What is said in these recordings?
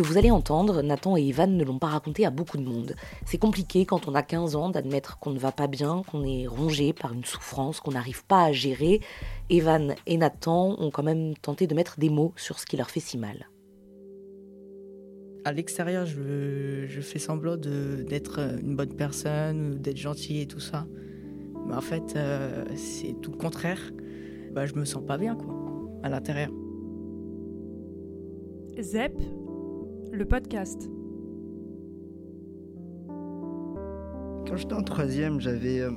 que vous allez entendre, Nathan et Evan ne l'ont pas raconté à beaucoup de monde. C'est compliqué quand on a 15 ans d'admettre qu'on ne va pas bien, qu'on est rongé par une souffrance qu'on n'arrive pas à gérer. Evan et Nathan ont quand même tenté de mettre des mots sur ce qui leur fait si mal. À l'extérieur, je, fais semblant d'être une bonne personne, d'être gentil et tout ça. Mais en fait, euh, c'est tout le contraire. Bah, je me sens pas bien, quoi, à l'intérieur. ZEP, le podcast. Quand j'étais en troisième, j'avais euh,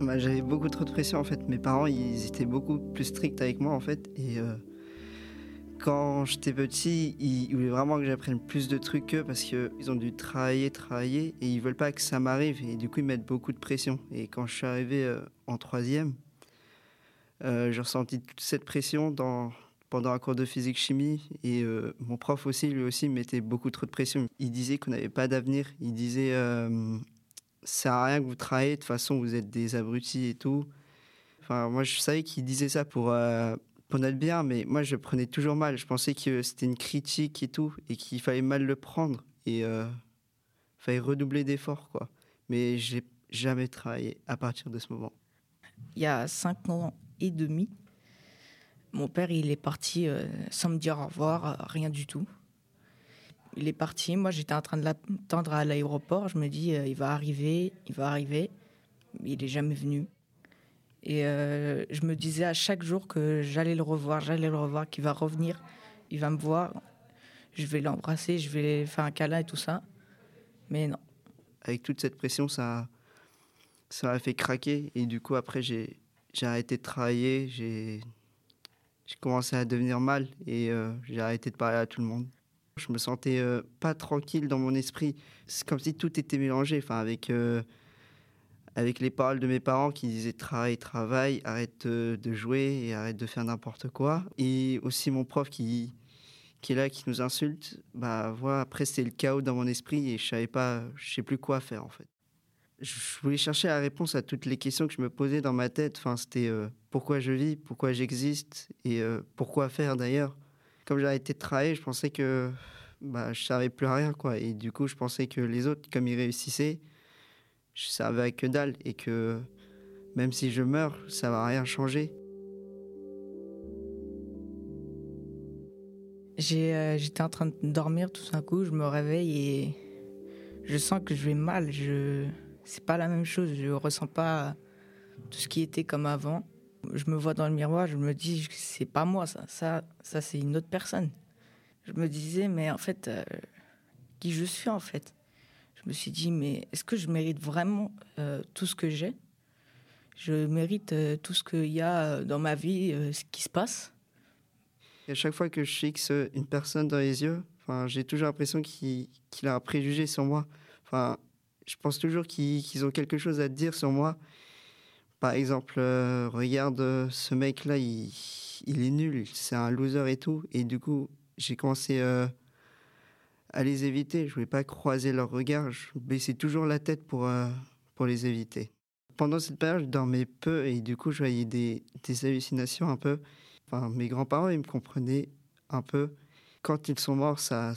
bah, j'avais beaucoup trop de pression en fait. Mes parents, ils étaient beaucoup plus stricts avec moi en fait. Et euh, quand j'étais petit, ils, voulaient vraiment que j'apprenne plus de trucs qu'eux parce qu'ils ont dû travailler, travailler et ils veulent pas que ça m'arrive. Et du coup, ils mettent beaucoup de pression. Et quand je suis arrivé euh, en troisième, j'ai ressenti toute cette pression dans, pendant un cours de physique-chimie. Et euh, mon prof aussi, lui aussi, mettait beaucoup trop de pression. Il disait qu'on n'avait pas d'avenir. Il disait euh, ça sert à rien que vous travaillez, de toute façon, vous êtes des abrutis et tout. Enfin, moi, je savais qu'il disait ça pour, euh, pour notre bien, mais moi, je prenais toujours mal. Je pensais que c'était une critique et tout, et qu'il fallait mal le prendre. Et il fallait redoubler d'efforts, quoi. Mais j'ai jamais travaillé à partir de ce moment. Il y a cinq ans et demi, mon père, il est parti euh, sans me dire au revoir, euh, rien du tout. Il est parti. Moi, j'étais en train de l'attendre à l'aéroport. Je me dis, euh, il va arriver, il va arriver. Il n'est jamais venu. Et je me disais à chaque jour que j'allais le revoir, j'allais le revoir, qu'il va revenir, il va me voir. Je vais l'embrasser, je vais faire un câlin et tout ça. Mais non. Avec toute cette pression, ça, ça m'a fait craquer. Et du coup, après, j'ai arrêté de travailler. J'ai j'ai commencé à devenir mal et euh, j'ai arrêté de parler à tout le monde. Je me sentais euh, pas tranquille dans mon esprit. C'est comme si tout était mélangé, enfin avec euh, avec les paroles de mes parents qui disaient travail, travail, arrête de jouer et arrête de faire n'importe quoi. Et aussi mon prof qui qui est là, qui nous insulte. Bah voilà, après c'était le chaos dans mon esprit et je savais pas, je sais plus quoi faire en fait je voulais chercher la réponse à toutes les questions que je me posais dans ma tête. Enfin, c'était euh, pourquoi je vis, pourquoi j'existe et euh, pourquoi faire d'ailleurs. Comme j'ai arrêté de je pensais que bah, je savais plus rien quoi. Et du coup, je pensais que les autres, comme ils réussissaient, je servais à que dalle et que même si je meurs, ça va rien changer. Euh, j'étais en train de dormir tout d'un coup, je me réveille et je sens que je vais mal. C'est pas la même chose. Je ressens pas tout ce qui était comme avant. Je me vois dans le miroir, je me dis c'est pas moi ça, ça, ça c'est une autre personne. Je me disais mais en fait euh, qui je suis en fait. Je me suis dit mais est-ce que je mérite vraiment euh, tout ce que j'ai? Je mérite euh, tout ce qu'il y a dans ma vie, ce qui se passe? À chaque fois que je fixe une personne dans les yeux, j'ai toujours l'impression qu'il a un préjugé sur moi. Je pense toujours qu'ils ont quelque chose à dire sur moi. Par exemple, euh, regarde euh, ce mec-là, il, est nul, c'est un loser et tout. Et du coup, j'ai commencé euh, à les éviter. Je voulais pas croiser leur regard. Je baissais toujours la tête pour, pour les éviter. Pendant cette période, je dormais peu et du coup, je voyais des, hallucinations un peu. Mes grands-parents, ils me comprenaient un peu. Quand ils sont morts, ça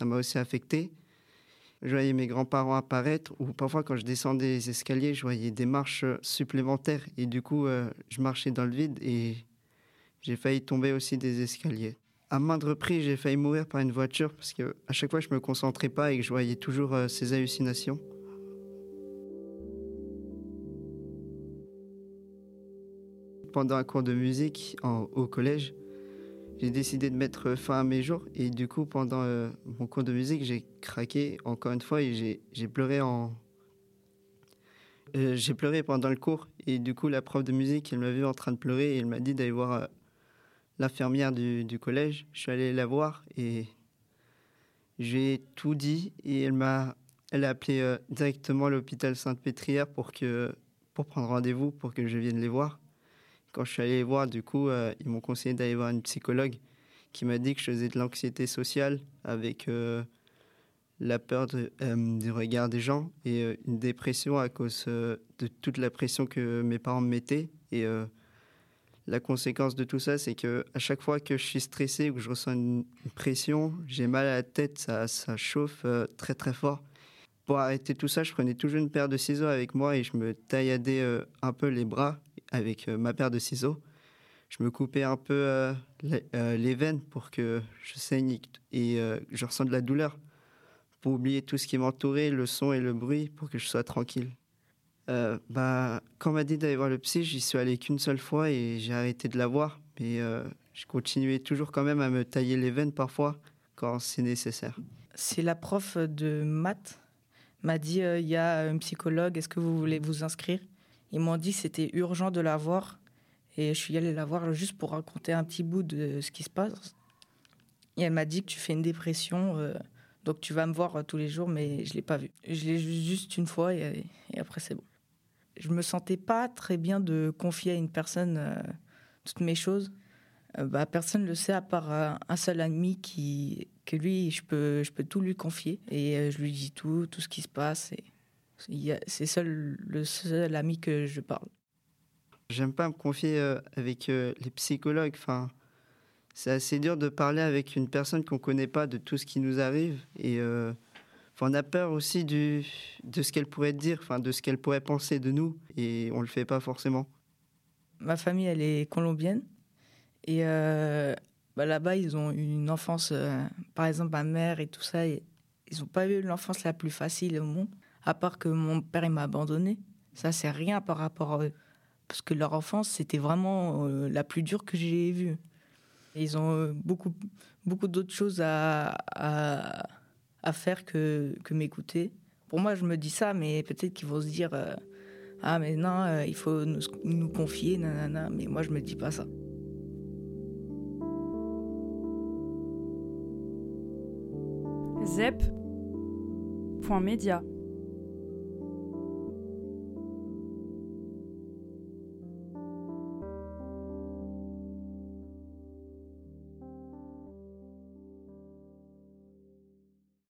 m'a aussi affecté je voyais mes grands-parents apparaître, ou parfois quand je descendais les escaliers, je voyais des marches supplémentaires, et du coup, euh, je marchais dans le vide et j'ai failli tomber aussi des escaliers. À maintes reprises, j'ai failli mourir par une voiture parce que à chaque fois, je me concentrais pas et que je voyais toujours euh, ces hallucinations. Pendant un cours de musique au collège, j'ai décidé de mettre fin à mes jours. Et du coup, pendant euh, mon cours de musique, j'ai craqué encore une fois et j'ai pleuré en. Euh, j'ai pleuré pendant le cours. Et du coup, la prof de musique, elle m'a vu en train de pleurer et elle m'a dit d'aller voir euh, l'infirmière du, du, collège. Je suis allé la voir et j'ai tout dit. Et elle m'a elle a appelé directement l'hôpital Sainte-Pétrière pour, pour prendre rendez-vous pour que je vienne les voir. Quand je suis allé voir, du coup, euh, ils m'ont conseillé d'aller voir une psychologue qui m'a dit que je faisais de l'anxiété sociale avec euh, la peur euh, du regard des gens et une dépression à cause de toute la pression que mes parents me mettaient et la conséquence de tout ça, c'est que à chaque fois que je suis stressé ou que je ressens une, pression, j'ai mal à la tête, ça, chauffe très très fort. Pour arrêter tout ça, je prenais toujours une paire de ciseaux avec moi et je me tailladais un peu les bras avec ma paire de ciseaux. Je me coupais un peu les, les, veines pour que je saigne et je ressens de la douleur pour oublier tout ce qui m'entourait, le son et le bruit, pour que je sois tranquille. Euh, bah, quand on m'a dit d'aller voir le psy, j'y suis allé qu'une seule fois et j'ai arrêté de la voir. Mais euh, je continuais toujours quand même à me tailler les veines parfois quand c'est nécessaire. C'est la prof de maths m'a dit euh, il y a un psychologue, est-ce que vous voulez vous inscrire? Ils m'ont dit c'était urgent de la voir et je suis allé la voir juste pour raconter un petit bout de ce qui se passe. Et elle m'a dit que tu fais une dépression donc tu vas me voir euh, tous les jours, mais je l'ai pas vu. Je l'ai juste une fois et, après c'est bon. Je me sentais pas très bien de confier à une personne euh, toutes mes choses. Euh, bah, personne ne le sait à part un seul ami qui que lui je peux je peux tout lui confier et je lui dis tout tout ce qui se passe c'est seul le seul ami que je parle. J'aime pas me confier avec les psychologues. Enfin, c'est assez dur de parler avec une personne qu'on ne connaît pas de tout ce qui nous arrive. Et euh, on a peur aussi du, de ce qu'elle pourrait dire, enfin, de ce qu'elle pourrait penser de nous. Et on ne le fait pas forcément. Ma famille, elle est colombienne. Et euh, bah, là-bas, ils ont eu une enfance, euh, par exemple, ma mère et tout ça, ils n'ont pas eu l'enfance la plus facile au monde, à part que mon père m'a abandonné. Ça, c'est rien par rapport à eux. Parce que leur enfance, c'était vraiment la plus dure que j'ai vue. Ils ont euh, beaucoup, beaucoup d'autres choses à, à, faire que, que m'écouter. Pour moi, je me dis ça, mais peut-être qu'ils vont se dire euh, Ah, mais non, euh, il faut nous, nous confier, nanana. Mais moi, je me dis pas ça. Zep.media